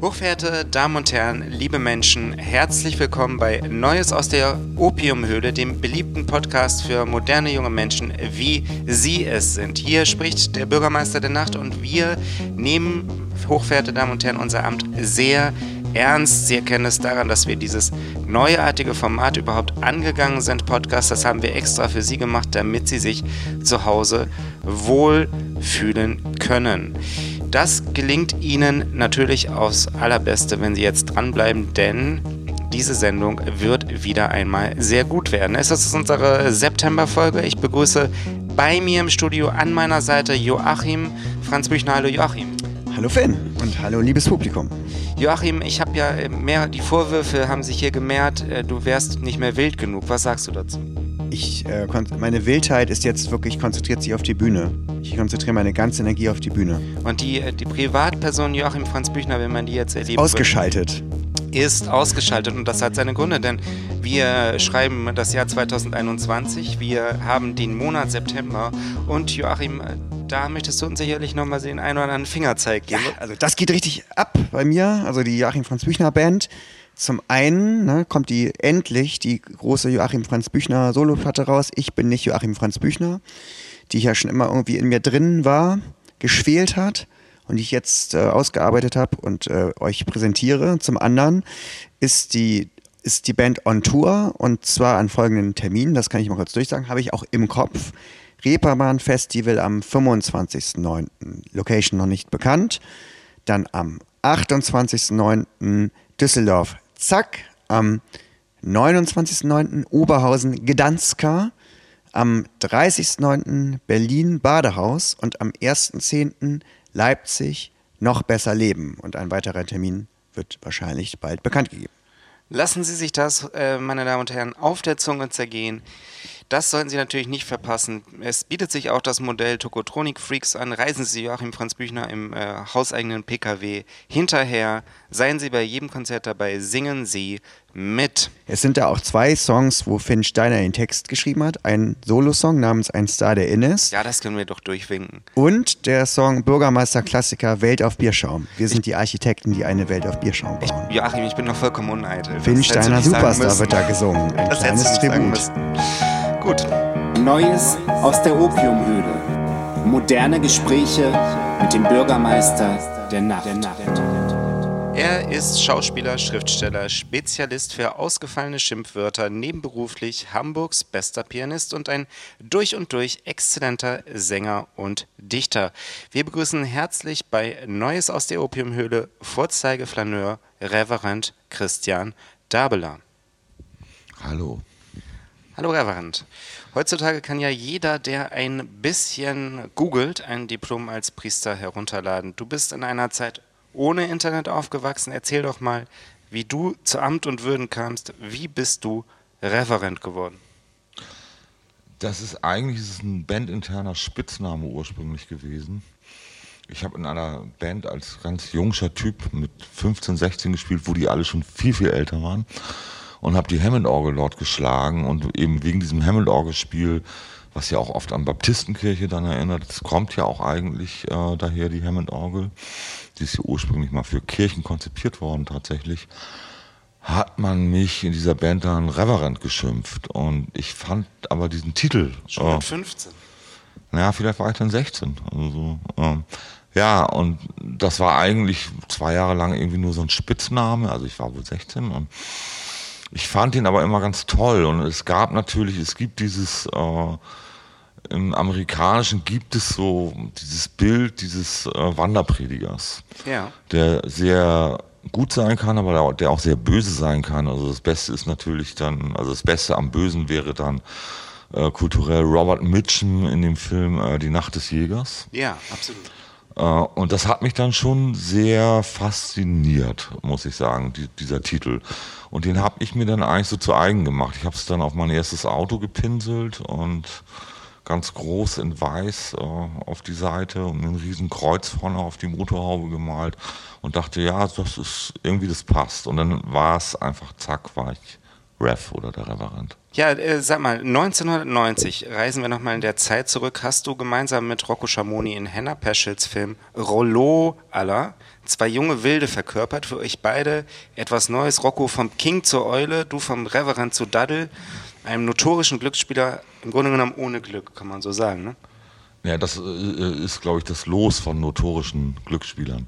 Hochverehrte Damen und Herren, liebe Menschen, herzlich willkommen bei Neues aus der Opiumhöhle, dem beliebten Podcast für moderne junge Menschen, wie Sie es sind. Hier spricht der Bürgermeister der Nacht und wir nehmen, hochverehrte Damen und Herren, unser Amt sehr ernst. Sie erkennen es daran, dass wir dieses neuartige Format überhaupt angegangen sind. Podcast, das haben wir extra für Sie gemacht, damit Sie sich zu Hause wohlfühlen können. Das gelingt Ihnen natürlich aufs allerbeste, wenn Sie jetzt dranbleiben, denn diese Sendung wird wieder einmal sehr gut werden. Es ist unsere September-Folge. Ich begrüße bei mir im Studio an meiner Seite Joachim Franz Büchner. Hallo Joachim. Hallo Finn und hallo liebes Publikum. Joachim, ich habe ja mehr, die Vorwürfe haben sich hier gemehrt, äh, du wärst nicht mehr wild genug. Was sagst du dazu? Ich, äh, meine Wildheit ist jetzt wirklich konzentriert sich auf die Bühne. Ich konzentriere meine ganze Energie auf die Bühne. Und die, äh, die Privatperson Joachim Franz Büchner, wenn man die jetzt erlebt. Ausgeschaltet. ist ausgeschaltet und das hat seine Gründe, denn wir schreiben das Jahr 2021, wir haben den Monat September und Joachim, da möchtest du uns sicherlich nochmal den einen oder anderen Fingerzeig geben. Ja, also das geht richtig ab bei mir, also die Joachim Franz Büchner Band. Zum einen ne, kommt die endlich die große Joachim Franz Büchner Soloplatte raus. Ich bin nicht Joachim Franz Büchner, die ja schon immer irgendwie in mir drin war, geschwelt hat und die ich jetzt äh, ausgearbeitet habe und äh, euch präsentiere. Zum anderen ist die ist die Band on Tour und zwar an folgenden Terminen, das kann ich mal kurz durchsagen, habe ich auch im Kopf. Reeperbahn Festival am 25.09. Location noch nicht bekannt. Dann am 28.09. Düsseldorf Zack. Am 29.09. Oberhausen Gdanska. Am 30.09. Berlin Badehaus und am 1.10. Leipzig noch besser leben. Und ein weiterer Termin wird wahrscheinlich bald bekannt gegeben. Lassen Sie sich das, äh, meine Damen und Herren, auf der Zunge zergehen. Das sollten Sie natürlich nicht verpassen. Es bietet sich auch das Modell Tokotronik Freaks an. Reisen Sie Joachim Franz Büchner im äh, hauseigenen PKW hinterher. Seien Sie bei jedem Konzert dabei. Singen Sie mit. Es sind da auch zwei Songs, wo Finn Steiner den Text geschrieben hat. Ein Solosong namens Ein Star der Innes. Ja, das können wir doch durchwinken. Und der Song Bürgermeister-Klassiker Welt auf Bierschaum. Wir sind die Architekten, die eine Welt auf Bierschaum bauen. Ich, Joachim, ich bin noch vollkommen uneitel. Finn Steiner Superstar wird da gesungen. Ein das kleines Tribut. Gut. Neues aus der Opiumhöhle. Moderne Gespräche mit dem Bürgermeister der Nacht. Er ist Schauspieler, Schriftsteller, Spezialist für ausgefallene Schimpfwörter, nebenberuflich Hamburgs bester Pianist und ein durch und durch exzellenter Sänger und Dichter. Wir begrüßen herzlich bei Neues aus der Opiumhöhle Vorzeigeflaneur Reverend Christian Dabeler. Hallo. Hallo Reverend. Heutzutage kann ja jeder, der ein bisschen googelt, ein Diplom als Priester herunterladen. Du bist in einer Zeit ohne Internet aufgewachsen. Erzähl doch mal, wie du zu Amt und Würden kamst. Wie bist du Reverend geworden? Das ist eigentlich ist es ein bandinterner Spitzname ursprünglich gewesen. Ich habe in einer Band als ganz jungscher Typ mit 15, 16 gespielt, wo die alle schon viel, viel älter waren und habe die Hammond-Orgel dort geschlagen und eben wegen diesem Hammond-Orgelspiel, was ja auch oft an Baptistenkirche dann erinnert, es kommt ja auch eigentlich äh, daher die Hammond-Orgel, die ist ja ursprünglich mal für Kirchen konzipiert worden tatsächlich, hat man mich in dieser Band dann Reverend geschimpft und ich fand aber diesen Titel... Schon mit 15? Naja, vielleicht war ich dann 16. Also, ähm, ja, und das war eigentlich zwei Jahre lang irgendwie nur so ein Spitzname. Also ich war wohl 16 und ich fand ihn aber immer ganz toll und es gab natürlich, es gibt dieses, äh, im Amerikanischen gibt es so dieses Bild dieses äh, Wanderpredigers, Ja. der sehr gut sein kann, aber der auch sehr böse sein kann. Also das Beste ist natürlich dann, also das Beste am Bösen wäre dann äh, kulturell Robert Mitchum in dem Film äh, Die Nacht des Jägers. Ja, absolut. Äh, Und das hat mich dann schon sehr fasziniert, muss ich sagen, die, dieser Titel. Und den habe ich mir dann eigentlich so zu eigen gemacht. Ich habe es dann auf mein erstes Auto gepinselt und ganz groß in weiß äh, auf die Seite und einen riesen Kreuz vorne auf die Motorhaube gemalt und dachte, ja, das ist irgendwie, das passt. Und dann war es einfach, zack, war ich Rev oder der Reverend. Ja, äh, sag mal, 1990 reisen wir nochmal in der Zeit zurück. Hast du gemeinsam mit Rocco Schamoni in Henna Peschels Film Rollo aller zwei junge Wilde verkörpert, für euch beide etwas Neues. Rocco vom King zur Eule, du vom Reverend zu Daddel, einem notorischen Glücksspieler, im Grunde genommen ohne Glück, kann man so sagen, ne? Ja, das äh, ist, glaube ich, das Los von notorischen Glücksspielern.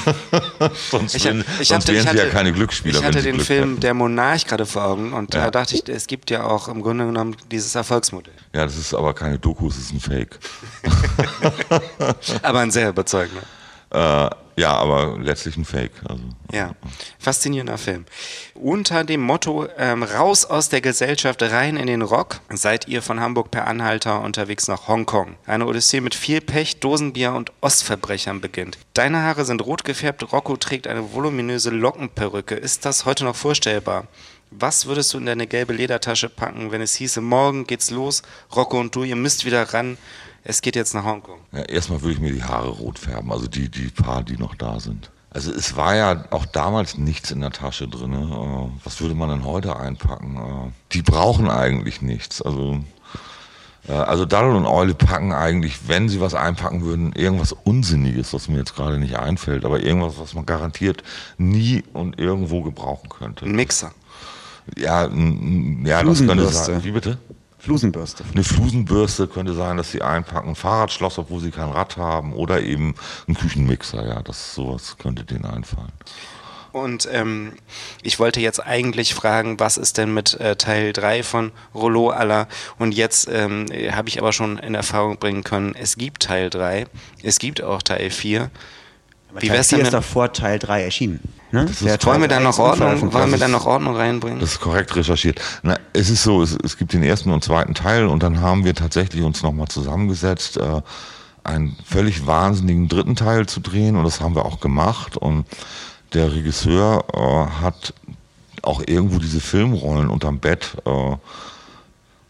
sonst Ich, wären, ich sonst hatte, wären sie hatte, ja keine Glücksspieler. Ich hatte wenn sie den Glück Film hätten. Der Monarch gerade vor Augen und Ja. da dachte ich, es gibt ja auch im Grunde genommen dieses Erfolgsmodell. Ja, das ist aber keine Doku, es ist ein Fake. Aber ein sehr überzeugender. Äh, ja, aber letztlich ein Fake. Also. Ja, faszinierender Film. Unter dem Motto ähm, Raus aus der Gesellschaft, rein in den Rock seid ihr von Hamburg per Anhalter unterwegs nach Hongkong. Eine Odyssee mit viel Pech, Dosenbier und Ostverbrechern beginnt. Deine Haare sind rot gefärbt, Rocco trägt eine voluminöse Lockenperücke. Ist das heute noch vorstellbar? Was würdest du in deine gelbe Ledertasche packen, wenn es hieße, morgen geht's los, Rocco und du, ihr müsst wieder ran, es geht jetzt nach Hongkong? Ja, erstmal würde ich mir die Haare rot färben, also die, die paar, die noch da sind. Also es war ja auch damals nichts in der Tasche drin. Äh, was würde man denn heute einpacken? Äh, die brauchen eigentlich nichts. Also, äh, also Daddel und Eule packen eigentlich, wenn sie was einpacken würden, irgendwas Unsinniges, was mir jetzt gerade nicht einfällt, aber irgendwas, was man garantiert nie und irgendwo gebrauchen könnte. Ein Mixer. Ja, ja das könnte sein. Wie bitte? Flusenbürste. Eine Flusenbürste könnte sein, dass sie einpacken, ein Fahrradschloss, obwohl sie kein Rad haben, oder eben ein Küchenmixer, ja, das sowas könnte denen einfallen. Und ähm, ich wollte jetzt eigentlich fragen, was ist denn mit äh, Teil 3 von Rollo aller? Und jetzt ähm, habe ich aber schon in Erfahrung bringen können, es gibt Teil 3, es gibt auch Teil 4. Wie wär's 4 denn ist doch vor Teil 3 erschienen. Ne? ist- Der Teil wollen wir da 3 noch ist Ordnung, wollen wir da ist- noch Ordnung reinbringen? Das ist korrekt recherchiert. Na, es ist so, es, es gibt den ersten und zweiten Teil und dann haben wir tatsächlich uns nochmal zusammengesetzt, äh, einen völlig wahnsinnigen dritten Teil zu drehen und das haben wir auch gemacht und der Regisseur äh, hat auch irgendwo diese Filmrollen unterm Bett äh,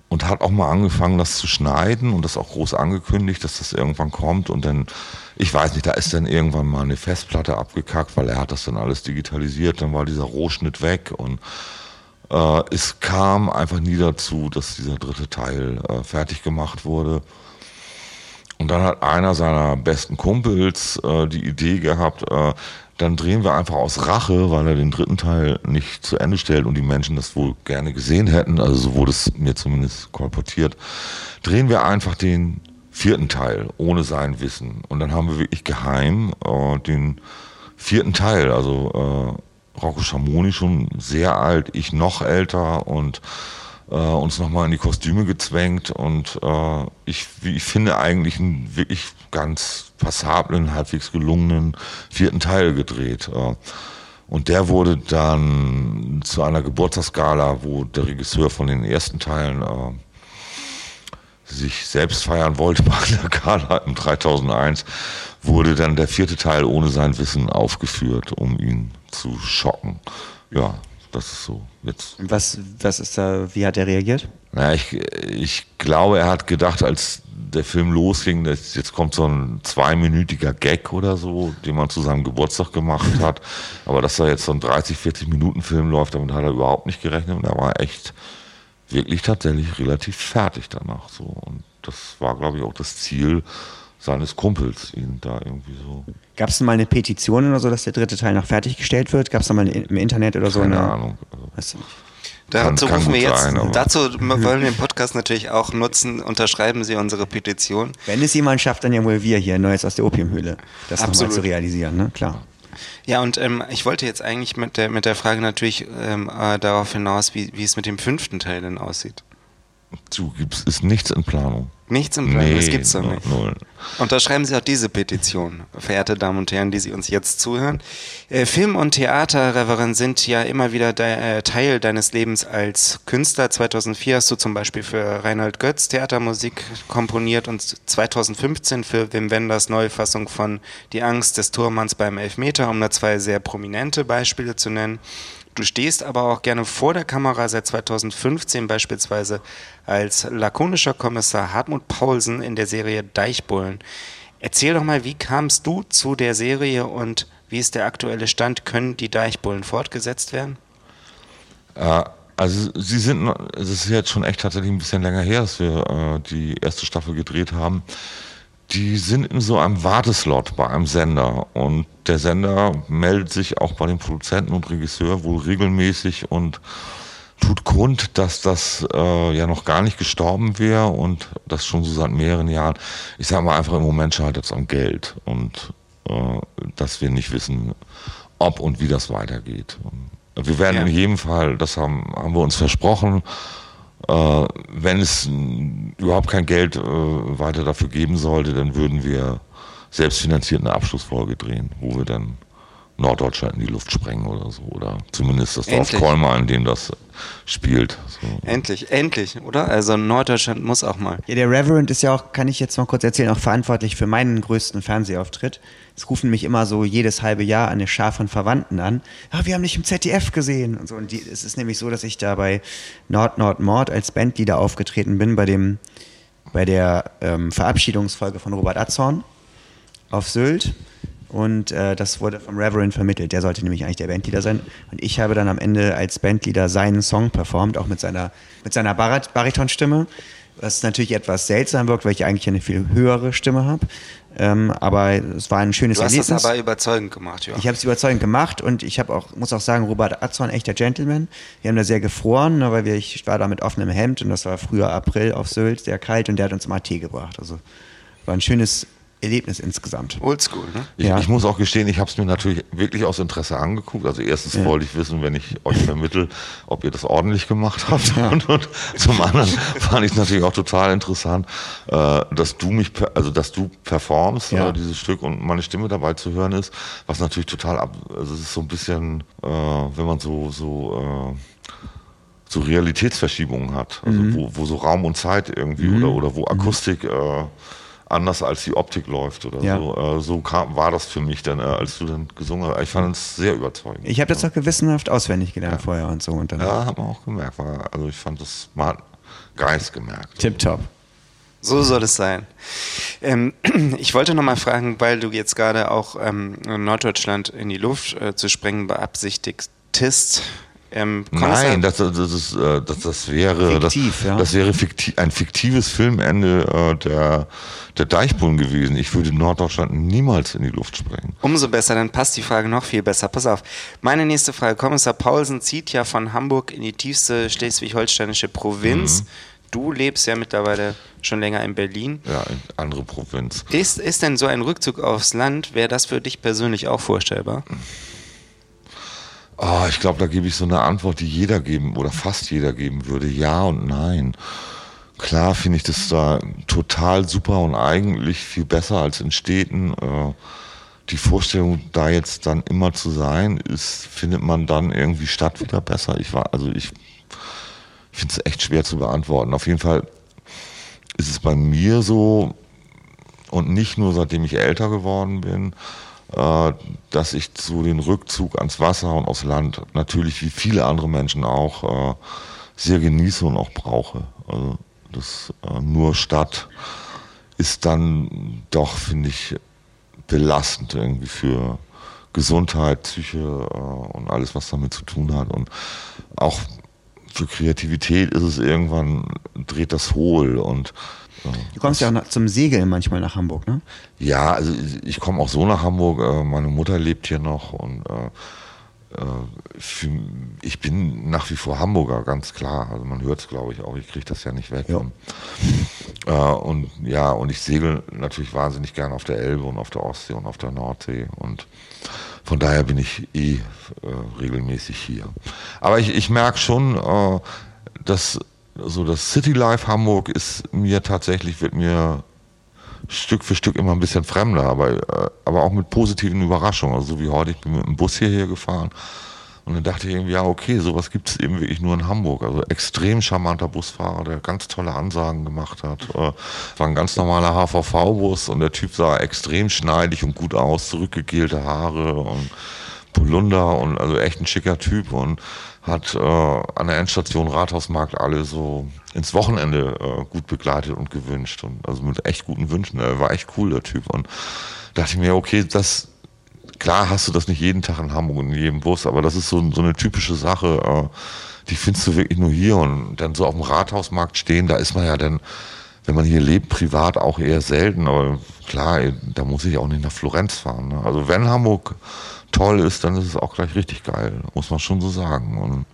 und hat auch mal angefangen, das zu schneiden und das auch groß angekündigt, dass das irgendwann kommt und dann, ich weiß nicht, da ist dann irgendwann mal eine Festplatte abgekackt, weil er hat das dann alles digitalisiert, dann war dieser Rohschnitt weg und äh, es kam einfach nie dazu, dass dieser dritte Teil äh, fertig gemacht wurde. Und dann hat einer seiner besten Kumpels äh, die Idee gehabt, äh, dann drehen wir einfach aus Rache, weil er den dritten Teil nicht zu Ende stellt und die Menschen das wohl gerne gesehen hätten, also so wurde es mir zumindest kolportiert, drehen wir einfach den vierten Teil ohne sein Wissen. Und dann haben wir wirklich geheim äh, den vierten Teil, also äh, Rocco Schamoni schon sehr alt, ich noch älter und äh, uns nochmal in die Kostüme gezwängt und äh, ich, ich finde, eigentlich einen wirklich ganz passablen, halbwegs gelungenen vierten Teil gedreht. Äh, und der wurde dann zu einer Geburtstagsgala, wo der Regisseur von den ersten Teilen äh, sich selbst feiern wollte bei einer Gala im 3001, wurde dann der vierte Teil ohne sein Wissen aufgeführt, um ihn zu schocken. Ja, das ist so. Jetzt Was, was ist da, wie hat er reagiert? na, ich, ich glaube, er hat gedacht, als der Film losging, dass jetzt kommt so ein zweiminütiger Gag oder so, den man zu seinem Geburtstag gemacht hat. Aber dass da jetzt so ein 30, 40 Minuten Film läuft, damit hat er überhaupt nicht gerechnet. Und er war echt wirklich tatsächlich relativ fertig danach. So. Und das war, glaube ich, auch das Ziel seines Kumpels, ihn da irgendwie so. Gab es mal eine Petition oder so, dass der dritte Teil noch fertiggestellt wird? Gab es da mal im Internet oder so Keine eine? Ahnung. Also, Weißt du nicht. Dazu rufen wir jetzt, sein, dazu wollen wir den Podcast natürlich auch nutzen. Unterschreiben Sie unsere Petition. Wenn es jemand schafft, dann ja wohl wir hier, Neues aus der Opiumhöhle. Das nochmal Absolut. zu realisieren, ne? Klar. Ja, und ähm, ich wollte jetzt eigentlich mit der, mit der Frage natürlich ähm, äh, darauf hinaus, wie, wie es mit dem fünften Teil denn aussieht. Zu gibt's ist nichts in Planung. Nichts im Plan, das gibt's doch nicht. null. Unterschreiben Sie auch diese Petition, verehrte Damen und Herren, die Sie uns jetzt zuhören. Äh, Film und Theater, Reverend, sind ja immer wieder de äh, Teil deines Lebens als Künstler. 2004 hast du zum Beispiel für Reinhold Götz Theatermusik komponiert und 2015 für Wim Wenders Neufassung von Die Angst des Tormanns beim Elfmeter, um da zwei sehr prominente Beispiele zu nennen. Du stehst aber auch gerne vor der Kamera seit 2015 beispielsweise als lakonischer Kommissar Hartmut Paulsen in der Serie Deichbullen. Erzähl doch mal, wie kamst du zu der Serie und wie ist der aktuelle Stand? Können die Deichbullen fortgesetzt werden? Äh, Also sie sind, es ist jetzt schon echt tatsächlich ein bisschen länger her, dass wir äh, die erste Staffel gedreht haben. Die sind in so einem Warteslot bei einem Sender und der Sender meldet sich auch bei dem Produzenten und Regisseur wohl regelmäßig und tut kund, dass das äh, ja noch gar nicht gestorben wäre und das schon so seit mehreren Jahren. Ich sage mal einfach, im Moment scheitert es am Geld und äh, dass wir nicht wissen, ob und wie das weitergeht. Und wir werden Ja. in jedem Fall, das haben, haben wir uns versprochen, äh, wenn es überhaupt kein Geld äh, weiter dafür geben sollte, dann würden wir selbstfinanziert eine Abschlussfolge drehen, wo wir dann Norddeutschland in die Luft sprengen oder so. Oder zumindest das Dorf. Kolmar, in dem das spielt. So. Endlich, endlich, oder? Also Norddeutschland muss auch mal. Ja, der Reverend ist ja auch, kann ich jetzt mal kurz erzählen, auch verantwortlich für meinen größten Fernsehauftritt. Es rufen mich immer so jedes halbe Jahr eine Schar von Verwandten an. Ja, wir haben dich im ZDF gesehen und so. Und die, es ist nämlich so, dass ich da bei Nord Nord Mord als Bandleader aufgetreten bin bei dem, bei der ähm, Verabschiedungsfolge von Robert Atzorn auf Sylt. Und äh, das wurde vom Reverend vermittelt. Der sollte nämlich eigentlich der Bandleader sein. Und ich habe dann am Ende als Bandleader seinen Song performt, auch mit seiner, mit seiner Barit Baritonstimme. Was natürlich etwas seltsam wirkt, weil ich eigentlich eine viel höhere Stimme habe. Ähm, aber es war ein schönes Du hast Erlebnis. das aber überzeugend gemacht, ja. Ich habe es überzeugend gemacht und ich habe auch, muss auch sagen, Robert Atzorn, echter Gentleman. Wir haben da sehr gefroren, ne, weil wir, ich war da mit offenem Hemd und das war früher April auf Sylt, sehr kalt und der hat uns mal Tee gebracht. Also war ein schönes Erlebnis insgesamt. Oldschool, ne? Ich, Ja. ich muss auch gestehen, ich habe es mir natürlich wirklich aus Interesse angeguckt. Also erstens wollte ich wissen, wenn ich euch vermittel, ob ihr das ordentlich gemacht habt. Und, und zum anderen fand ich es natürlich auch total interessant, äh, dass du mich, also dass du performst, Ja. äh, dieses Stück und meine Stimme dabei zu hören ist, was natürlich total ab, also es ist so ein bisschen, äh, wenn man so so äh, so Realitätsverschiebungen hat, also Mhm. wo, wo so Raum und Zeit irgendwie oder, oder wo Akustik äh, anders als die Optik läuft oder Ja. so. Äh, so kam, war das für mich dann, äh, als du dann gesungen hast. Ich fand es sehr überzeugend. Ich habe das auch gewissenhaft auswendig gelernt vorher und so. Und dann ja, hat man auch gemerkt. War, also ich fand das, man hat Geist gemerkt. tipptopp. So soll es sein. Ähm, ich wollte noch mal fragen, weil du jetzt gerade auch ähm, Norddeutschland in die Luft äh, zu sprengen beabsichtigtest. Ähm, Nein, das, das, ist, äh, das, das wäre, Fiktiv, das, ja. das wäre ein fiktives Filmende äh, der, der Deichbullen gewesen. Ich würde Norddeutschland niemals in die Luft sprengen. Umso besser, dann passt die Frage noch viel besser. Pass auf. Meine nächste Frage. Kommissar Paulsen zieht ja von Hamburg in die tiefste schleswig-holsteinische Provinz. Mhm. Du lebst ja mittlerweile schon länger in Berlin. Ja, in andere Provinz. Ist, ist denn so ein Rückzug aufs Land, wäre das für dich persönlich auch vorstellbar? Ah, ich glaube, da gebe ich so eine Antwort, die jeder geben oder fast jeder geben würde. Ja und nein. Klar finde ich das da total super und eigentlich viel besser als in Städten. Äh, die Vorstellung, da jetzt dann immer zu sein, ist, findet man dann irgendwie Stadt wieder besser. Ich war, also ich finde es echt schwer zu beantworten. Auf jeden Fall ist es bei mir so, und nicht nur seitdem ich älter geworden bin, dass ich so den Rückzug ans Wasser und aufs Land natürlich wie viele andere Menschen auch äh, sehr genieße und auch brauche. Also das äh, nur Stadt ist dann doch, finde ich, belastend irgendwie für Gesundheit, Psyche äh, und alles, was damit zu tun hat. Und auch für Kreativität ist es irgendwann, dreht das hohl und äh, Du kommst ja auch nach, zum Segeln manchmal nach Hamburg, ne? ja, also ich komme auch so nach Hamburg. Äh, meine Mutter lebt hier noch und äh, äh, für, ich bin nach wie vor Hamburger, ganz klar. Also man hört es, glaube ich, auch. Ich kriege das ja nicht weg. Ja. Und, äh, und ja, und ich segel natürlich wahnsinnig gern auf der Elbe und auf der Ostsee und auf der Nordsee und von daher bin ich eh äh, regelmäßig hier. Aber ich, ich merke schon, äh, dass so das City Life Hamburg ist mir tatsächlich, wird mir Stück für Stück immer ein bisschen fremder, aber, äh, aber auch mit positiven Überraschungen. Also so wie heute, ich bin mit dem Bus hierher gefahren und dann dachte ich irgendwie, ja okay, sowas gibt es eben wirklich nur in Hamburg. Also extrem charmanter Busfahrer, der ganz tolle Ansagen gemacht hat. Äh, war ein ganz normaler HVV-Bus und der Typ sah extrem schneidig und gut aus, zurückgegelte Haare und Polunder und also echt ein schicker Typ und hat äh, an der Endstation Rathausmarkt alle so ins Wochenende äh, gut begleitet und gewünscht und also mit echt guten Wünschen. Er war echt cool, der Typ. Und dachte ich mir, okay, das klar hast du das nicht jeden Tag in Hamburg und in jedem Bus, aber das ist so, so eine typische Sache, äh, die findest du wirklich nur hier und dann so auf dem Rathausmarkt stehen, da ist man ja dann, wenn man hier lebt, privat auch eher selten, aber klar, da muss ich auch nicht nach Florenz fahren. Ne? Also wenn Hamburg toll ist, dann ist es auch gleich richtig geil, muss man schon so sagen. Und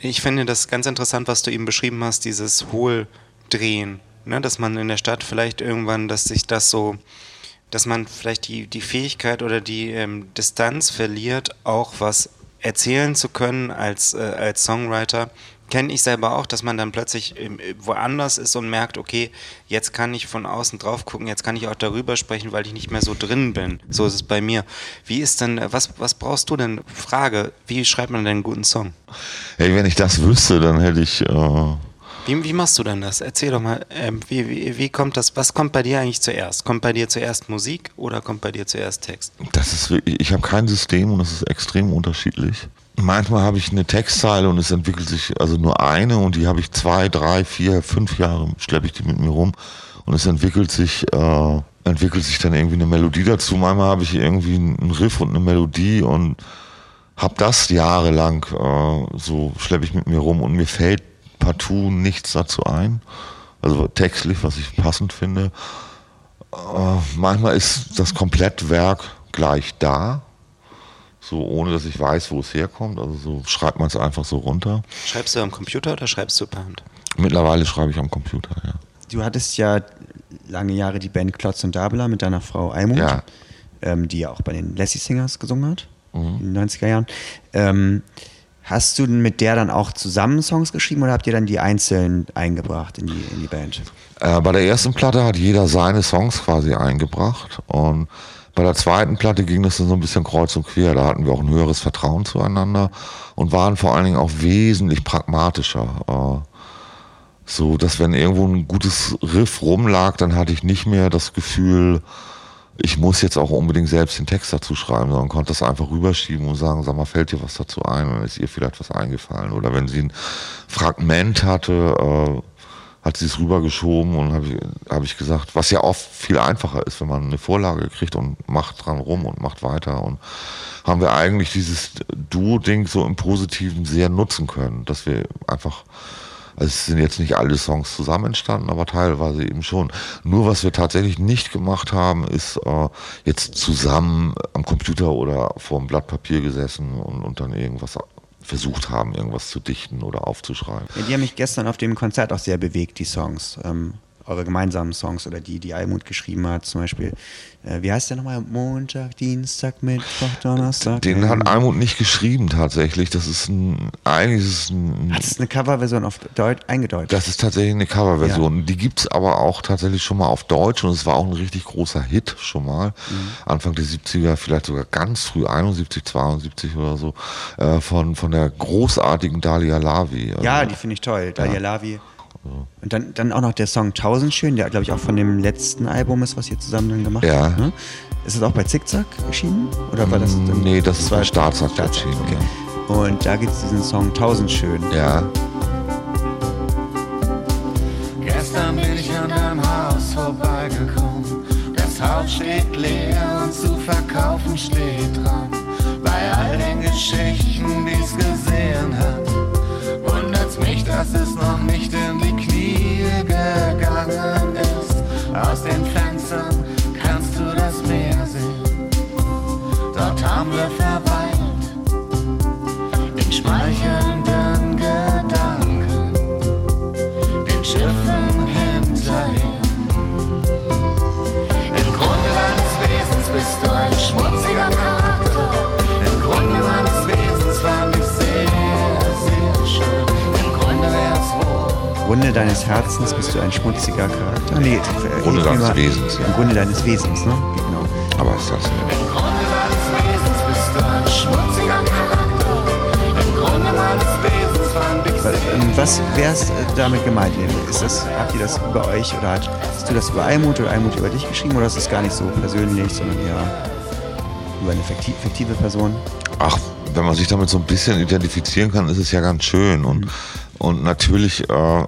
ich finde das ganz interessant, was du eben beschrieben hast, dieses Hohldrehen, ne? dass man in der Stadt vielleicht irgendwann, dass sich das so dass man vielleicht die, die Fähigkeit oder die ähm, Distanz verliert, auch was erzählen zu können als, äh, als Songwriter. Kenne ich selber auch, dass man dann plötzlich ähm, woanders ist und merkt, okay, jetzt kann ich von außen drauf gucken, jetzt kann ich auch darüber sprechen, weil ich nicht mehr so drin bin. So ist es bei mir. Wie ist denn, was, was brauchst du denn? Frage, wie schreibt man denn einen guten Song? Hey, wenn ich das wüsste, dann hätte ich äh, wie, wie machst du denn das? Erzähl doch mal, ähm, wie, wie, wie kommt das, was kommt bei dir eigentlich zuerst? Kommt bei dir zuerst Musik oder kommt bei dir zuerst Text? Das ist ich habe kein System und das ist extrem unterschiedlich. Manchmal habe ich eine Textzeile und es entwickelt sich also nur eine und die habe ich zwei, drei, vier, fünf Jahre schleppe ich die mit mir rum und es entwickelt sich äh, entwickelt sich dann irgendwie eine Melodie dazu. Manchmal habe ich irgendwie einen Riff und eine Melodie und habe das jahrelang äh, so schleppe ich mit mir rum und mir fällt partout nichts dazu ein. Also textlich, was ich passend finde. Äh, manchmal ist das Komplettwerk gleich da, so ohne dass ich weiß, wo es herkommt. Also so schreibt man es einfach so runter. Schreibst du am Computer oder schreibst du per Hand? Mittlerweile schreibe ich am Computer, ja. Du hattest ja lange Jahre die Band Klotz und Dabla mit deiner Frau Almut, ja. ähm, die ja auch bei den Lassie Singers gesungen hat mhm. in den 90er Jahren. Ähm, Hast du mit der dann auch zusammen Songs geschrieben oder habt ihr dann die einzeln eingebracht in die, in die Band? Äh, bei der ersten Platte hat jeder seine Songs quasi eingebracht und bei der zweiten Platte ging das dann so ein bisschen kreuz und quer. Da hatten wir auch ein höheres Vertrauen zueinander und waren vor allen Dingen auch wesentlich pragmatischer. Äh, so, dass wenn irgendwo ein gutes Riff rumlag, dann hatte ich nicht mehr das Gefühl, ich muss jetzt auch unbedingt selbst den Text dazu schreiben, sondern konnte das einfach rüberschieben und sagen, sag mal, fällt dir was dazu ein? Und ist ihr vielleicht was eingefallen? Oder wenn sie ein Fragment hatte, äh, hat sie es rübergeschoben und habe ich, hab ich gesagt, was ja oft viel einfacher ist, wenn man eine Vorlage kriegt und macht dran rum und macht weiter. Und haben wir eigentlich dieses Duo-Ding so im Positiven sehr nutzen können, dass wir einfach also es sind jetzt nicht alle Songs zusammen entstanden, aber teilweise eben schon. Nur was wir tatsächlich nicht gemacht haben, ist äh, jetzt zusammen am Computer oder vor einem Blatt Papier gesessen und, und dann irgendwas versucht haben, irgendwas zu dichten oder aufzuschreiben. Ja, die haben mich gestern auf dem Konzert auch sehr bewegt, die Songs. Ähm, eure gemeinsamen Songs oder die, die Almut geschrieben hat, zum Beispiel. Äh, wie heißt der nochmal? Montag, Dienstag, Mittwoch, Donnerstag. Den hat Almut nicht geschrieben tatsächlich. Das ist ein, eigentlich ist es ein. Hat es eine Coverversion auf Deutsch eingedeutscht? Das ist tatsächlich eine Coverversion. Ja. Die gibt es aber auch tatsächlich schon mal auf Deutsch und es war auch ein richtig großer Hit schon mal. Mhm. Anfang der 70er, vielleicht sogar ganz früh, 71, 72 oder so, äh, von, von der großartigen Dalia Lavi. Also, ja, die finde ich toll. Dalia ja. Lavi. Und dann, dann auch noch der Song Tausendschön, der glaube ich auch von dem letzten Album ist, was ihr zusammen dann gemacht ja. habt. Ne? Ist das auch bei Zickzack erschienen? Oder war das mm, dann, Nee, das, das ist bei Staatsakt erschienen. Okay. Ja. Und da gibt es diesen Song Tausendschön. Ja. Gestern bin ich an deinem Haus vorbeigekommen. Das Haus steht leer und zu verkaufen steht dran. Bei all den Geschichten, die es gesehen hat dass es noch nicht in die Knie gegangen ist. Aus den Fenstern kannst du das Meer sehen. Dort haben wir Grunde deines Herzens bist du ein schmutziger Charakter. Nee, Im Grunde deines Wesens. Im Grunde deines Wesens, ne? Genau. Aber ist das nicht. Im Grunde deines Wesens bist du ein schmutziger Charakter. Im Grunde meines Wesens fand ich ähm, Was wäre es äh, damit gemeint? Ist das, habt ihr das über euch oder hast du das über Almut oder Almut über dich geschrieben oder ist das gar nicht so persönlich, sondern eher über eine fiktive Person? Ach, wenn man sich damit so ein bisschen identifizieren kann, ist es ja ganz schön. Und, mhm. Und natürlich äh,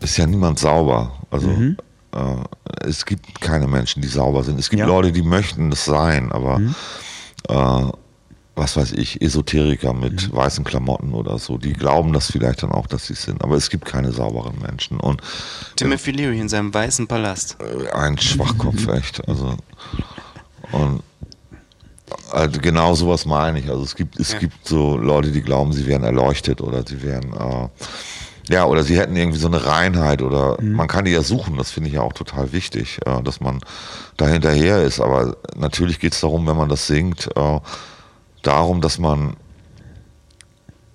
ist ja niemand sauber. Also mhm. äh, es gibt keine Menschen, die sauber sind. Es gibt ja. Leute, die möchten es sein, aber mhm. äh, was weiß ich, Esoteriker mit weißen Klamotten oder so, die glauben das vielleicht dann auch, dass sie es sind. Aber es gibt keine sauberen Menschen. Und Timothy Leary in seinem weißen Palast. äh, ein Schwachkopf, echt. Also, und also genau sowas meine ich. Also es gibt, es Ja. gibt so Leute, die glauben, sie wären erleuchtet oder sie wären, äh, ja, oder sie hätten irgendwie so eine Reinheit oder man kann die ja suchen, das finde ich ja auch total wichtig, äh, dass man da hinterher ist. Aber natürlich geht es darum, wenn man das singt, äh, darum, dass man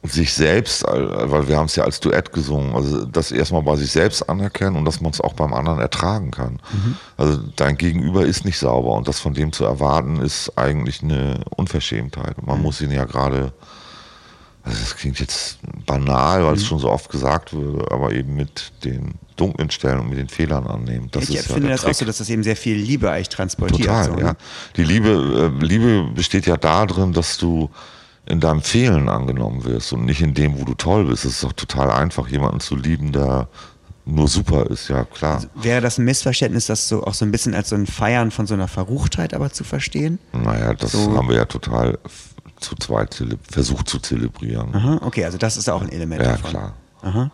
sich selbst, weil wir haben es ja als Duett gesungen, also das erstmal bei sich selbst anerkennen und dass man es auch beim anderen ertragen kann. Also dein Gegenüber ist nicht sauber und das von dem zu erwarten ist eigentlich eine Unverschämtheit. Man muss ihn ja gerade, also das klingt jetzt banal, weil es schon so oft gesagt wurde, aber eben mit den dunklen Stellen und mit den Fehlern annehmen. Das ich ist ja finde der das auch Trick. so, dass das eben sehr viel Liebe eigentlich transportiert. Total, so, ne? ja. Die Liebe, äh, Liebe besteht ja darin, dass du in deinem Fehlen angenommen wirst und nicht in dem, wo du toll bist. Es ist doch total einfach, jemanden zu lieben, der nur super ist, ja klar. Wäre das ein Missverständnis, das so auch so ein bisschen als so ein Feiern von so einer Verruchtheit aber zu verstehen? Naja, das So- haben wir ja total zu zweit versucht zu zelebrieren. Aha, okay, also das ist auch ein Element Ja, davon. klar. Aha.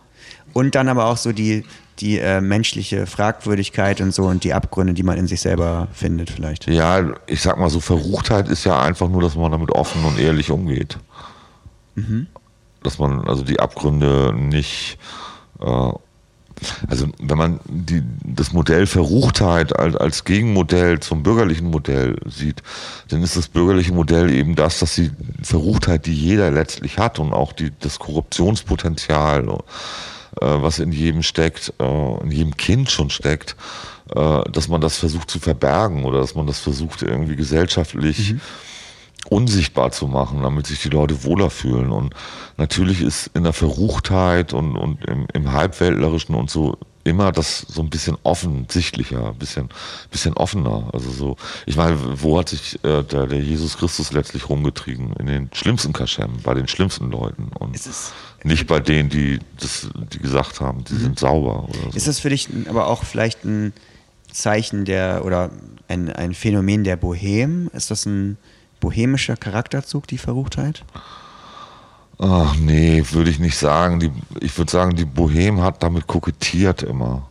Und dann aber auch so die, die äh, menschliche Fragwürdigkeit und so und die Abgründe, die man in sich selber findet vielleicht. Ja, ich sag mal so, Verruchtheit ist ja einfach nur, dass man damit offen und ehrlich umgeht. Dass man also die Abgründe nicht, äh, also wenn man die, das Modell Verruchtheit als, als Gegenmodell zum bürgerlichen Modell sieht, dann ist das bürgerliche Modell eben das, dass die Verruchtheit, die jeder letztlich hat und auch die, das Korruptionspotenzial, was in jedem steckt, äh, in jedem Kind schon steckt, äh, dass man das versucht zu verbergen oder dass man das versucht irgendwie gesellschaftlich unsichtbar zu machen, damit sich die Leute wohler fühlen. Und natürlich ist in der Verruchtheit und, und im, im Halbweltlerischen und so immer das so ein bisschen offensichtlicher, ein bisschen, bisschen offener. Also so, ich meine, wo hat sich äh, der, der Jesus Christus letztlich rumgetrieben? In den schlimmsten Kaschem, bei den schlimmsten Leuten. Und Ist es- nicht bei denen, die, das, die gesagt haben, die sind sauber oder so. Ist das für dich aber auch vielleicht ein Zeichen der oder ein, ein Phänomen der Bohem? Ist das ein bohemischer Charakterzug, die Verruchtheit? Ach nee, würde ich nicht sagen. Die, ich würde sagen, die Bohem hat damit kokettiert immer.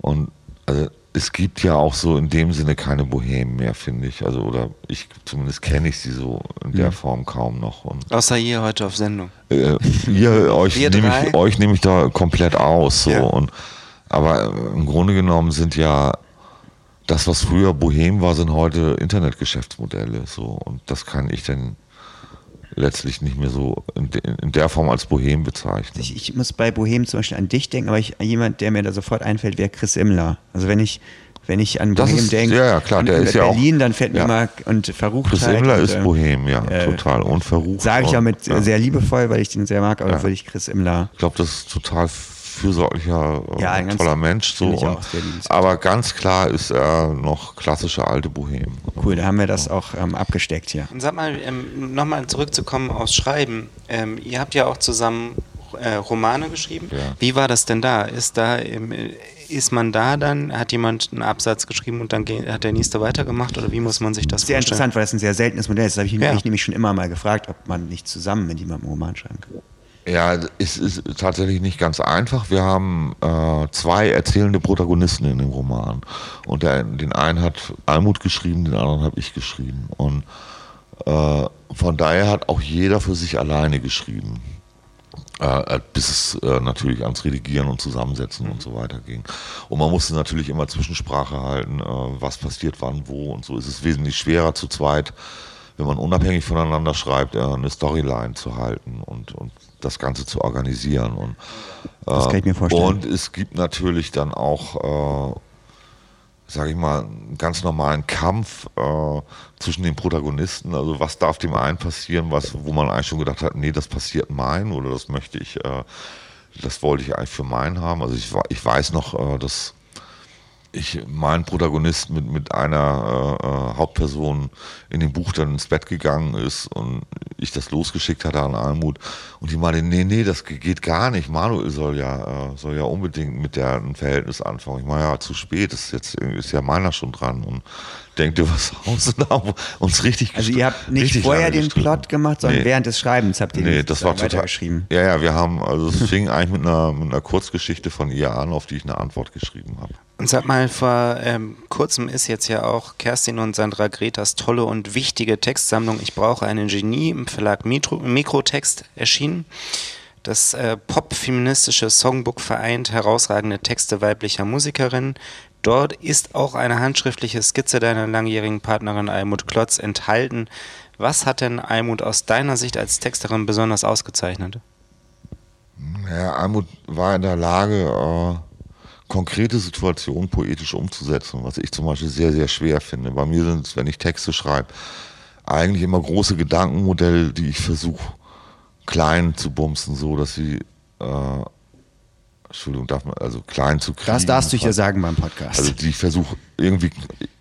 Und also, es gibt ja auch so in dem Sinne keine Bohem mehr, finde ich. Also, oder ich zumindest kenne ich sie so in der Form kaum noch. Und Außer hier heute auf Sendung. äh, ihr, euch nehme ich, euch nehme ich da komplett aus. So. Ja. Und, aber im Grunde genommen sind ja das, was früher Bohem war, sind heute Internetgeschäftsmodelle. So. Und das kann ich dann letztlich nicht mehr so in, de, in der Form als Bohem bezeichnen. Ich, ich muss bei Bohem zum Beispiel an dich denken, aber ich, jemand, der mir da sofort einfällt, wäre Chris Immler. Also wenn ich, wenn ich an Das Bohem ist- denke, ja, ja, klar, der ist ja auch- Berlin, dann fällt mir ja. immer und Verruchtheit. Chris Himmler und, ist äh, Bohem, ja, äh, total. Und verrucht. Sage ich auch mit ja. sehr liebevoll, weil ich den sehr mag, aber Ja. würde ich Chris Immler. Ich glaube, das ist total fürsorglicher, äh, Ja, ein ganz- toller Mensch. So. Und, auch sehr aber ganz klar ist er noch klassische alte Bohem. Cool, da haben wir das auch ähm, abgesteckt hier. Und sag mal, ähm, nochmal zurückzukommen aufs Schreiben. Ähm, ihr habt ja auch zusammen äh, Romane geschrieben. Ja. Wie war das denn da? Ist da ähm, ist man da dann, hat jemand einen Absatz geschrieben und dann hat der nächste weitergemacht oder wie muss man sich das Sehr vorstellen? interessant, weil das ein sehr seltenes Modell ist. Das habe ich Ja. mich nämlich schon immer mal gefragt, ob man nicht zusammen mit jemandem einen Roman schreiben kann. Ja, es ist tatsächlich nicht ganz einfach. Wir haben äh, zwei erzählende Protagonisten in dem Roman. Und der, den einen hat Almut geschrieben, den anderen habe ich geschrieben. Und äh, von daher hat auch jeder für sich alleine geschrieben. Äh, bis es äh, natürlich ans Redigieren und Zusammensetzen und so weiter ging. Und man musste natürlich immer Zwischensprache halten, äh, was passiert wann, wo und so. Es ist wesentlich schwerer zu zweit, wenn man unabhängig voneinander schreibt, äh, eine Storyline zu halten und, und das Ganze zu organisieren. Und, Das kann ich mir vorstellen. Und es gibt natürlich dann auch, äh, sage ich mal, einen ganz normalen Kampf äh, zwischen den Protagonisten. Also was darf dem einen passieren, was, wo man eigentlich schon gedacht hat, nee, das passiert mein oder das möchte ich, äh, das wollte ich eigentlich für mein haben. Also ich, ich weiß noch, äh, dass ich mein Protagonist mit, mit einer äh, äh, Hauptperson in dem Buch dann ins Bett gegangen ist und ich das losgeschickt hatte an Almut und die meinte, nee, nee, das geht gar nicht. Manuel soll ja, äh, soll ja unbedingt mit der ein Verhältnis anfangen. Ich meine, ja, zu spät, ist jetzt ist ja meiner schon dran und denkt dir was aus und haben uns richtig Also ihr habt nicht vorher den gestritten. Plot gemacht, sondern nee. während des Schreibens habt ihr nee, den das war total, geschrieben. Ja, ja, wir haben, also es fing eigentlich mit einer, mit einer Kurzgeschichte von ihr an, auf die ich eine Antwort geschrieben habe. Sag mal, vor ähm, kurzem ist jetzt ja auch Kerstin und Sandra Gretas tolle und wichtige Textsammlung Ich brauche einen Genie im Verlag Mikro, Mikrotext erschienen. Das äh, pop-feministische Songbook vereint herausragende Texte weiblicher Musikerinnen. Dort ist auch eine handschriftliche Skizze deiner langjährigen Partnerin Almut Klotz enthalten. Was hat denn Almut aus deiner Sicht als Texterin besonders ausgezeichnet? Ja, Almut war in der Lage, äh konkrete Situationen poetisch umzusetzen, was ich zum Beispiel sehr, sehr schwer finde. Bei mir sind es, wenn ich Texte schreibe, eigentlich immer große Gedankenmodelle, die ich versuche klein zu bumsen, so dass sie äh, Entschuldigung, darf man, also klein zu kriegen. Das darfst du hier sagen beim Podcast. Also die ich versuche irgendwie,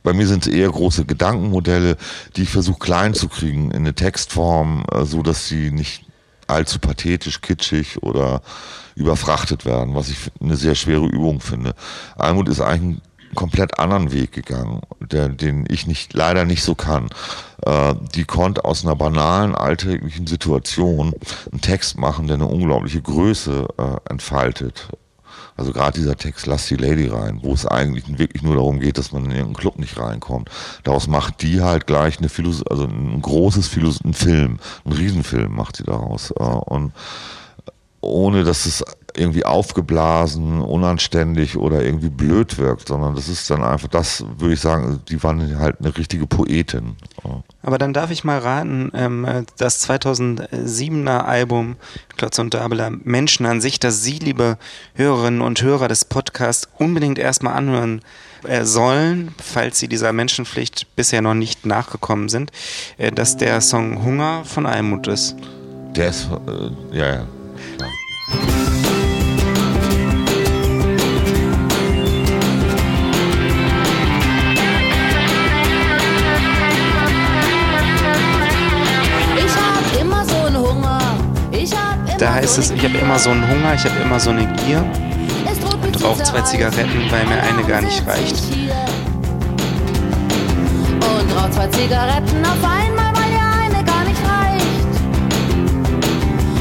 bei mir sind es eher große Gedankenmodelle, die ich versuche klein zu kriegen in eine Textform, äh, so dass sie nicht allzu pathetisch, kitschig oder überfrachtet werden, was ich eine sehr schwere Übung finde. Almut ist eigentlich einen komplett anderen Weg gegangen, der, den ich nicht, leider nicht so kann. Äh, die konnte aus einer banalen alltäglichen Situation einen Text machen, der eine unglaubliche Größe äh, entfaltet. Also gerade dieser Text Lass die Lady rein, wo es eigentlich wirklich nur darum geht, dass man in irgendeinen Club nicht reinkommt. Daraus macht die halt gleich eine Philos also ein großes Philos ein Film, ein Riesenfilm macht sie daraus. Äh, und ohne dass es irgendwie aufgeblasen, unanständig oder irgendwie blöd wirkt, sondern das ist dann einfach das, würde ich sagen, die waren halt eine richtige Poetin. Aber dann darf ich mal raten, ähm, das 2007er Album Klotz und Dabela Menschen an sich, das Sie, liebe Hörerinnen und Hörer des Podcasts, unbedingt erstmal anhören äh, sollen, falls Sie dieser Menschenpflicht bisher noch nicht nachgekommen sind, äh, dass der Song Hunger von Almut ist. Der ist, äh, ja, ja. Da heißt es, ich habe immer so einen Hunger, ich habe immer so eine Gier und rauche zwei Zigaretten, weil mir eine gar nicht reicht. Und rauche zwei Zigaretten auf einmal, weil ja eine gar nicht reicht.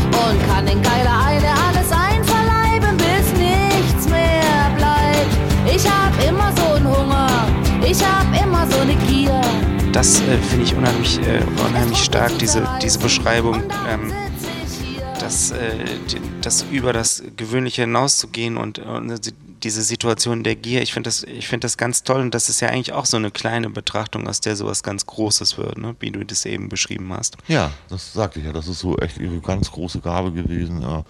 Und kann in geiler Eile alles einverleiben, bis nichts mehr bleibt. Ich hab immer so einen Hunger, ich hab immer so eine Gier. Das äh, finde ich unheimlich, äh, unheimlich stark, diese, diese Beschreibung. Ähm, das, äh, das über das Gewöhnliche hinauszugehen und, und diese Situation der Gier, ich finde das, find das ganz toll und das ist ja eigentlich auch so eine kleine Betrachtung, aus der sowas ganz Großes wird, ne? wie du das eben beschrieben hast. Ja, das sagte ich ja, das ist so echt ihre ganz große Gabe gewesen. Ja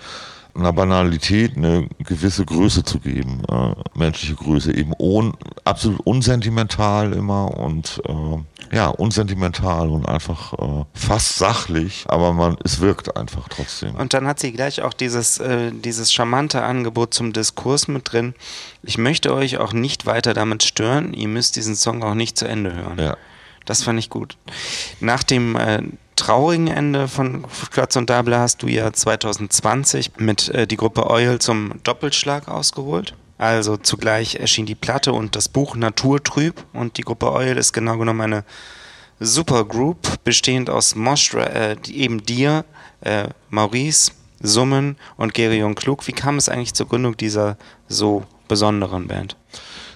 einer Banalität eine gewisse Größe zu geben, äh, menschliche Größe, eben un, absolut unsentimental immer und äh, ja, unsentimental und einfach äh, fast sachlich, aber man, es wirkt einfach trotzdem. Und dann hat sie gleich auch dieses, äh, dieses charmante Angebot zum Diskurs mit drin. Ich möchte euch auch nicht weiter damit stören, ihr müsst diesen Song auch nicht zu Ende hören. Ja. Das fand ich gut. Nach dem äh, traurigen Ende von Klotz und Dable hast du ja 2020 mit äh, die Gruppe Oil zum Doppelschlag ausgeholt. Also zugleich erschien die Platte und das Buch Naturtrüb und die Gruppe Oil ist genau genommen eine Supergroup, bestehend aus Mostra, äh, eben dir, äh, Maurice, Summen und Gerion Klug. Wie kam es eigentlich zur Gründung dieser so besonderen Band?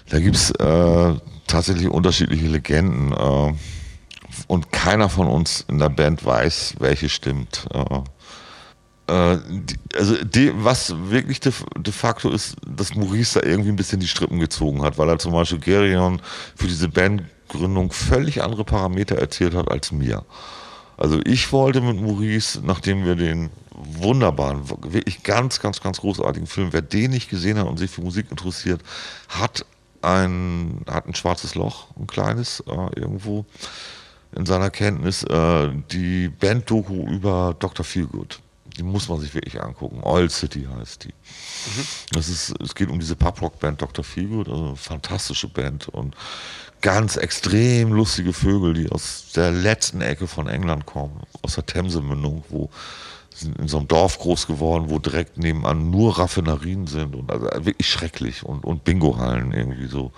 Da gibt es äh, tatsächlich unterschiedliche Legenden. Äh und keiner von uns in der Band weiß, welche stimmt. Äh, also die, was wirklich de, de, facto ist, dass Maurice da irgendwie ein bisschen die Strippen gezogen hat, weil er zum Beispiel Gerion für diese Bandgründung völlig andere Parameter erzählt hat als mir. Also ich wollte mit Maurice, nachdem wir den wunderbaren, wirklich ganz, ganz, ganz großartigen Film, wer den nicht gesehen hat und sich für Musik interessiert, hat ein, hat ein schwarzes Loch, ein kleines, äh, irgendwo in seiner Kenntnis äh, die Band-Doku über Dr. Feelgood. Die muss man sich wirklich angucken. Oil City heißt die. Das ist, es geht um diese Pub-Rock-Band Dr. Feelgood, also eine fantastische Band und ganz extrem lustige Vögel, die aus der letzten Ecke von England kommen, aus der Themse-Mündung, wo sind in so einem Dorf groß geworden, wo direkt nebenan nur Raffinerien sind und also wirklich schrecklich und, und Bingo-Hallen irgendwie so.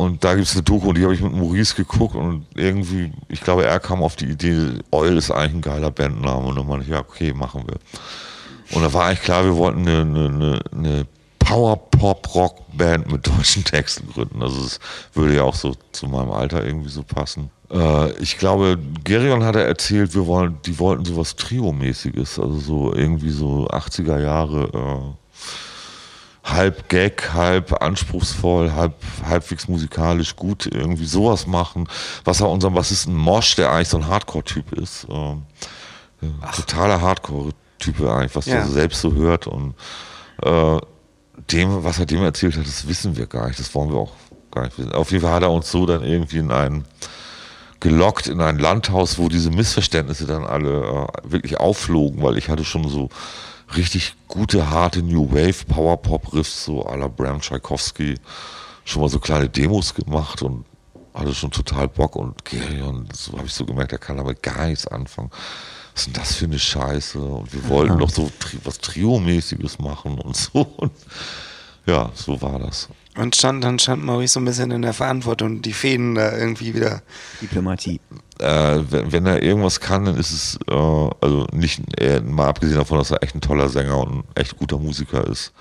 Und da gibt es eine Doku, die habe ich mit Maurice geguckt und irgendwie, ich glaube, er kam auf die Idee, Oil ist eigentlich ein geiler Bandname. Und dann meinte ich, ja, okay, machen wir. Und da war eigentlich klar, wir wollten eine, eine, eine Power-Pop-Rock-Band mit deutschen Texten gründen. Also es würde ja auch so zu meinem Alter irgendwie so passen. Äh, ich glaube, Gerion hat er erzählt, wir wollen, die wollten sowas Trio-mäßiges, also so irgendwie so 80er Jahre, äh, halb Gag, halb anspruchsvoll, halb halbwegs musikalisch gut, irgendwie sowas machen. Was auch unserem Bassisten Mosch, der eigentlich so ein Hardcore-Typ ist, ähm, äh, totaler Hardcore-Typ eigentlich, was Ja. er selbst so hört und äh, dem, was er dem erzählt hat, das wissen wir gar nicht, das wollen wir auch gar nicht wissen. Auf jeden Fall hat er uns so dann irgendwie in einen gelockt in ein Landhaus, wo diese Missverständnisse dann alle äh, wirklich aufflogen, weil ich hatte schon so richtig gute, harte New Wave Power Pop Riffs, so à la Bram Tchaikovsky, schon mal so kleine Demos gemacht und hatte schon total Bock und Gerion, so habe ich so gemerkt, er kann damit gar nichts anfangen. Was ist denn das für eine Scheiße? Und wir wollten doch so tri was Trio-mäßiges machen und so. Und ja, so war das. Und stand, dann stand Maurice so ein bisschen in der Verantwortung, die Fäden da irgendwie wieder. Diplomatie. äh, wenn, wenn er irgendwas kann, dann ist es, äh, also nicht, er, mal abgesehen davon, dass er echt ein toller Sänger und ein echt guter Musiker ist,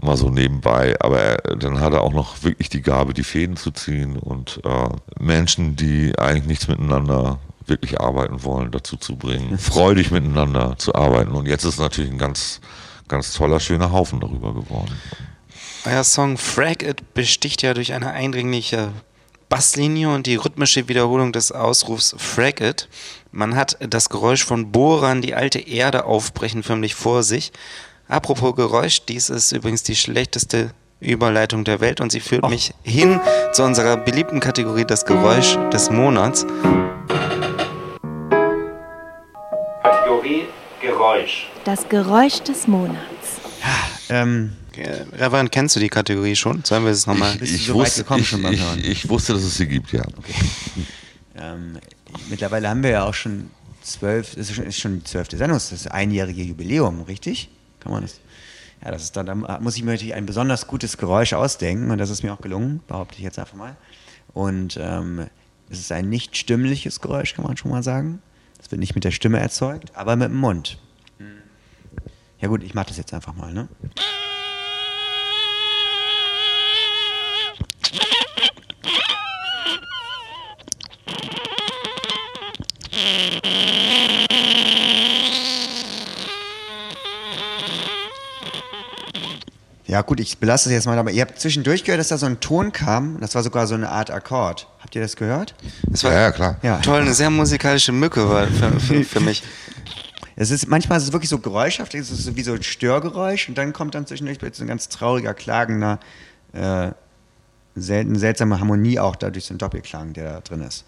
mal so nebenbei, aber er, dann hat er auch noch wirklich die Gabe, die Fäden zu ziehen und äh, Menschen, die eigentlich nichts miteinander wirklich arbeiten wollen, dazu zu bringen, freudig miteinander zu arbeiten. Und jetzt ist natürlich ein ganz, ganz toller, schöner Haufen darüber geworden. Euer Song Frag It besticht ja durch eine eindringliche Basslinie und die rhythmische Wiederholung des Ausrufs Frag It. Man hat das Geräusch von Bohrern, die alte Erde aufbrechen, förmlich vor sich. Apropos Geräusch, dies ist übrigens die schlechteste Überleitung der Welt und sie führt mich hin zu unserer beliebten Kategorie das Geräusch des Monats. Kategorie Geräusch. Das Geräusch des Monats. Ähm, Äh, Reverend, kennst du die Kategorie schon? Sollen wir es nochmal? Bist du so weit gekommen ich, schon beim ich, Hören? ich wusste, dass es sie gibt, ja. ähm, mittlerweile haben wir ja auch schon zwölf, das ist schon, ist schon die zwölfte Sendung, das ist das einjährige Jubiläum, richtig? Kann man das? Ja, das ist dann, da muss ich mir natürlich ein besonders gutes Geräusch ausdenken und das ist mir auch gelungen, behaupte ich jetzt einfach mal. Und ähm, es ist ein nicht stimmliches Geräusch, kann man schon mal sagen. Das wird nicht mit der Stimme erzeugt, aber mit dem Mund. Ja gut, ich mache das jetzt einfach mal, ne? Ja gut, ich belasse es jetzt mal, aber ihr habt zwischendurch gehört, dass da so ein Ton kam, das war sogar so eine Art Akkord. Habt ihr das gehört? Das war Ja, ja, klar. Ja. toll, eine sehr musikalische Mücke war für, für, für mich. Es ist, manchmal ist es wirklich so geräuschhaft, es ist so wie so ein Störgeräusch und dann kommt dann zwischendurch so ein ganz trauriger, klagender, äh, selten, seltsame Harmonie auch dadurch so ein Doppelklang, der da drin ist.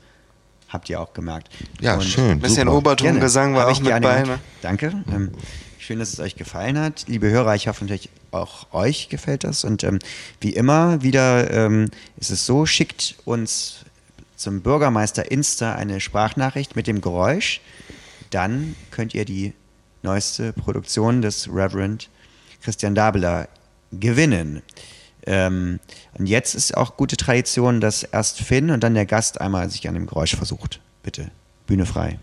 Habt ihr auch gemerkt. Ja, Und- schön. Ein bisschen. Obertongesang war auch mit bei. gemacht. Danke. Ähm, schön, dass es euch gefallen hat. Liebe Hörer, ich hoffe natürlich auch euch gefällt das. Und ähm, wie immer wieder ähm, ist es so, schickt uns zum Bürgermeister Insta eine Sprachnachricht mit dem Geräusch. Dann könnt ihr die neueste Produktion des Reverend Christian Dabeler gewinnen. Ähm, und jetzt ist auch gute Tradition, dass erst Finn und dann der Gast einmal sich an dem Geräusch versucht. Bitte, Bühne frei.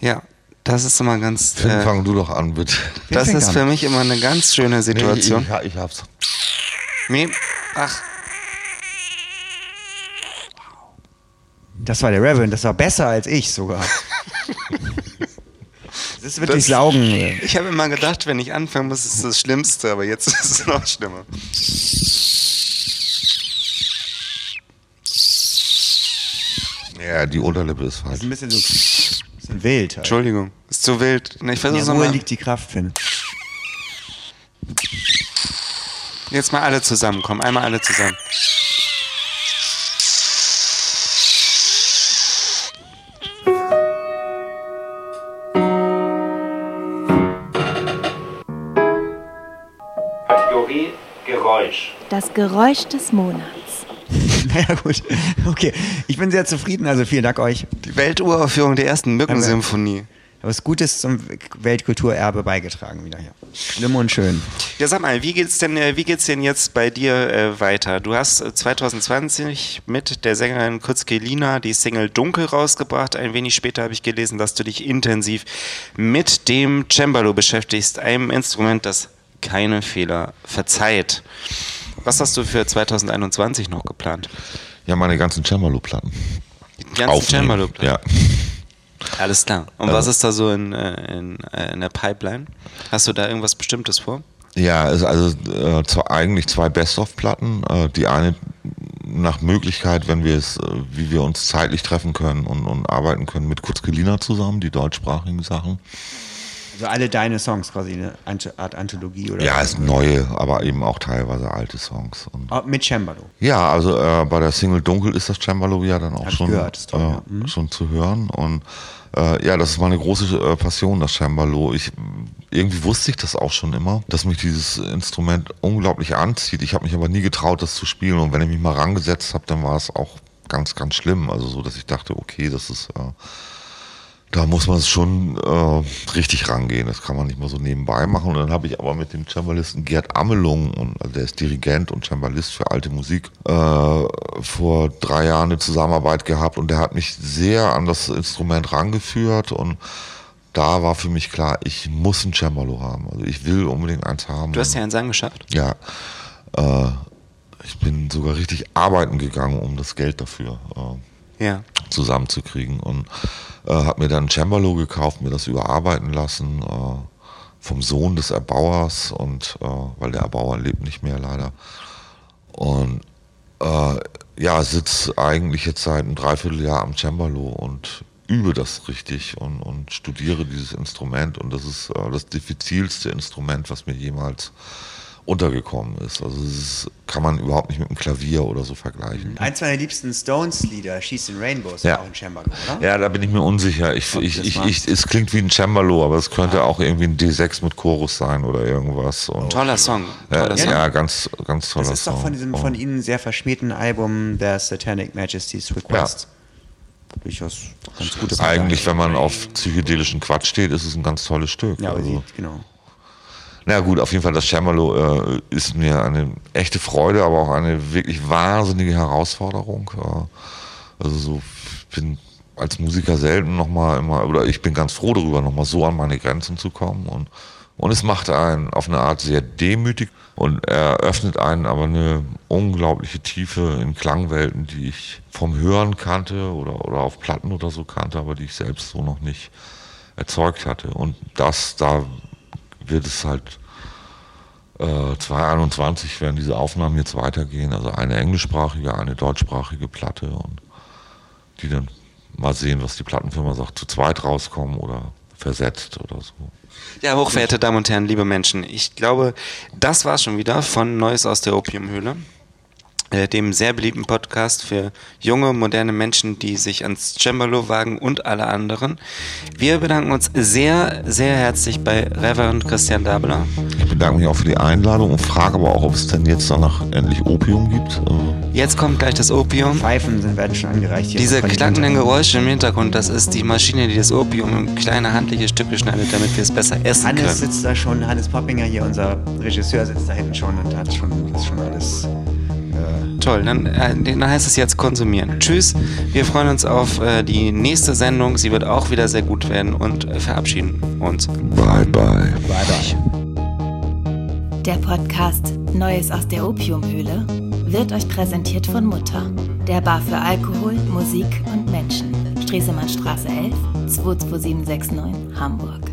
Ja, das ist immer ganz. Finn, Äh, fang du doch an, bitte. das ist an? für mich immer eine ganz schöne Situation. Nee, ich, ich hab's. Nee, ach, Das war der Reverend, das war besser als ich sogar. Das ist wirklich Das- Saugen. ich habe immer gedacht, wenn ich anfangen muss, ist es das Schlimmste, aber jetzt ist es noch schlimmer. Ja, die Unterlippe ist Das ist falsch. ein bisschen so bisschen wild. Halt. Entschuldigung, ist zu wild. Na, Ich In versuche der Ruhe liegt die Kraft, Finn. Jetzt mal alle zusammen, komm, einmal alle zusammen. Das Geräusch des Monats. Naja, gut. Okay. Ich bin sehr zufrieden, also vielen Dank euch. Die Welturaufführung der ersten Mückensymphonie. Was Gutes zum Weltkulturerbe beigetragen wieder hier. Schlimm und schön. Ja, sag mal, wie geht's denn, äh, wie geht's denn jetzt bei dir äh, weiter? Du hast äh, 2020 mit der Sängerin Kutzke Lina die Single Dunkel rausgebracht. Ein wenig später habe ich gelesen, dass du dich intensiv mit dem Cembalo beschäftigst, einem Instrument, das keine Fehler verzeiht. Was hast du für 2021 noch geplant? Ja, meine ganzen Cembalo-Platten. Die ganzen. Cembalo-Platten? Ja. Alles klar. Und Also- was ist da so in, äh, in, äh, in der Pipeline? Hast du da irgendwas Bestimmtes vor? Ja, also, also äh, zwar eigentlich zwei Best-of-Platten. Äh, die eine nach Möglichkeit, wenn wir es, äh, wie wir uns zeitlich treffen können und, und arbeiten können, mit Kurzgelina zusammen, die deutschsprachigen Sachen. Also alle deine Songs quasi eine Art Anthologie oder Ja, es sind neue, aber eben auch teilweise alte Songs. Oh, Mit Cembalo. Ja, also äh, bei der Single Dunkel ist das Cembalo ja dann auch Hab schon, gehört, toll, ja. Mhm. äh, schon zu hören. Und äh, ja, das ist meine große äh, Passion, das Cembalo. Ich, irgendwie wusste ich das auch schon immer, dass mich dieses Instrument unglaublich anzieht. Ich habe mich aber nie getraut, das zu spielen. Und wenn ich mich mal rangesetzt habe, dann war es auch ganz, ganz schlimm. Also so, dass ich dachte, okay, das ist... Da muss man es schon äh, richtig rangehen. Das kann man nicht mal so nebenbei machen. Und dann habe ich aber mit dem Cembalisten Gerd Amelung, und, also der ist Dirigent und Cembalist für alte Musik, äh, vor drei Jahren eine Zusammenarbeit gehabt und der hat mich sehr an das Instrument rangeführt und da war für mich klar, ich muss ein Cembalo haben. Also ich will unbedingt eins haben. Du hast ja einen Sang geschafft. Ja, äh, ich bin sogar richtig arbeiten gegangen, um das Geld dafür äh, Ja. Zusammenzukriegen und äh, habe mir dann ein Cembalo gekauft, mir das überarbeiten lassen äh, vom Sohn des Erbauers und äh, weil der Erbauer lebt nicht mehr leider. Und äh, ja sitze eigentlich jetzt seit einem Dreivierteljahr am Cembalo und übe das richtig und, und studiere dieses Instrument. Und das ist äh, das diffizilste Instrument, was mir jemals untergekommen ist. Also ist, kann man überhaupt nicht mit einem Klavier oder so vergleichen. Eins meiner liebsten Stones-Lieder, She's in Rainbows, Ja. auch ein Cembalo, oder? Ja, da bin ich mir unsicher. Ich, ich, das ich, ich, es klingt wie ein Cembalo, aber es könnte auch irgendwie ein D6 mit Chorus sein oder irgendwas. Und, Toller Song. ja, Toller Song. ja, ganz, ganz toller Das ist doch Song. von diesem von Ihnen sehr verschmähten Album The Satanic Majesty's Request. Durchaus ganz gutes Eigentlich, wenn man auf psychedelischen Quatsch steht, ist es ein ganz tolles Stück. Ja, also. genau. Na gut, auf jeden Fall, das Cembalo äh, ist mir eine echte Freude, aber auch eine wirklich wahnsinnige Herausforderung. Äh, also so, ich bin als Musiker selten nochmal immer, oder ich bin ganz froh darüber, nochmal so an meine Grenzen zu kommen. Und, und es macht einen auf eine Art sehr demütig und eröffnet einen aber eine unglaubliche Tiefe in Klangwelten, die ich vom Hören kannte oder, oder auf Platten oder so kannte, aber die ich selbst so noch nicht erzeugt hatte. Und das, da wird es halt äh, 2021 werden diese Aufnahmen jetzt weitergehen. Also eine englischsprachige, eine deutschsprachige Platte und die dann mal sehen, was die Plattenfirma sagt, zu zweit rauskommen oder versetzt oder so. Ja, hochverehrte Damen und Herren, liebe Menschen, ich glaube, das war's schon wieder von Neues aus der Opiumhöhle, dem sehr beliebten Podcast für junge, moderne Menschen, die sich ans Cembalo wagen und alle anderen. Wir bedanken uns sehr, sehr herzlich bei Reverend Christian Dabler. Ich bedanke mich auch für die Einladung und frage aber auch, ob es denn jetzt danach endlich Opium gibt. Äh, Jetzt kommt gleich das Opium. Pfeifen sind, werden schon angereicht. hier Diese klackenden. Geräusche im Hintergrund, das ist die Maschine, die das Opium in kleine handliche Stücke schneidet, damit wir es besser essen Hannes können. sitzt da schon, Hannes Poppinger hier, unser Regisseur, sitzt da hinten schon und hat schon, ist schon alles. Toll, dann, äh, dann heißt es jetzt konsumieren. Tschüss, wir freuen uns auf äh, die nächste Sendung. Sie wird auch wieder sehr gut werden und äh, verabschieden uns. bye bye. Bye bye. Der Podcast Neues aus der Opiumhöhle wird euch präsentiert von Mutter, der Bar für Alkohol, Musik und Menschen. Stresemannstraße 11, 22769, Hamburg.